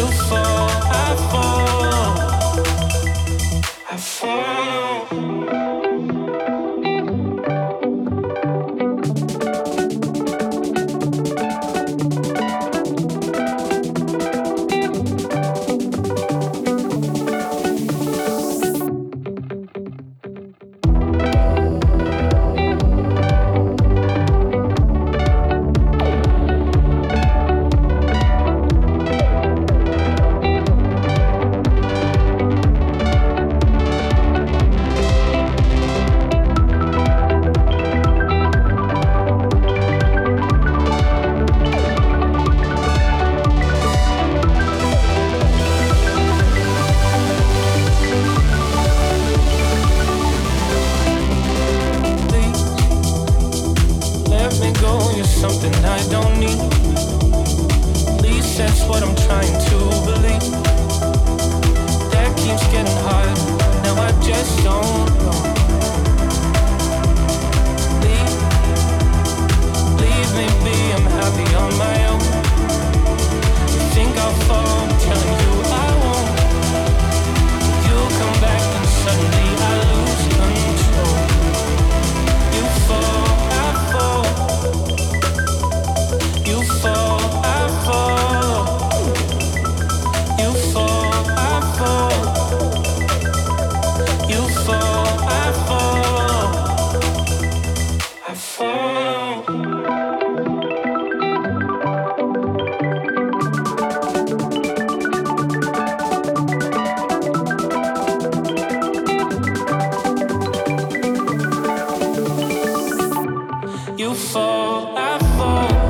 you fall, I fall, I fall. you fall, I fall.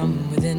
from within.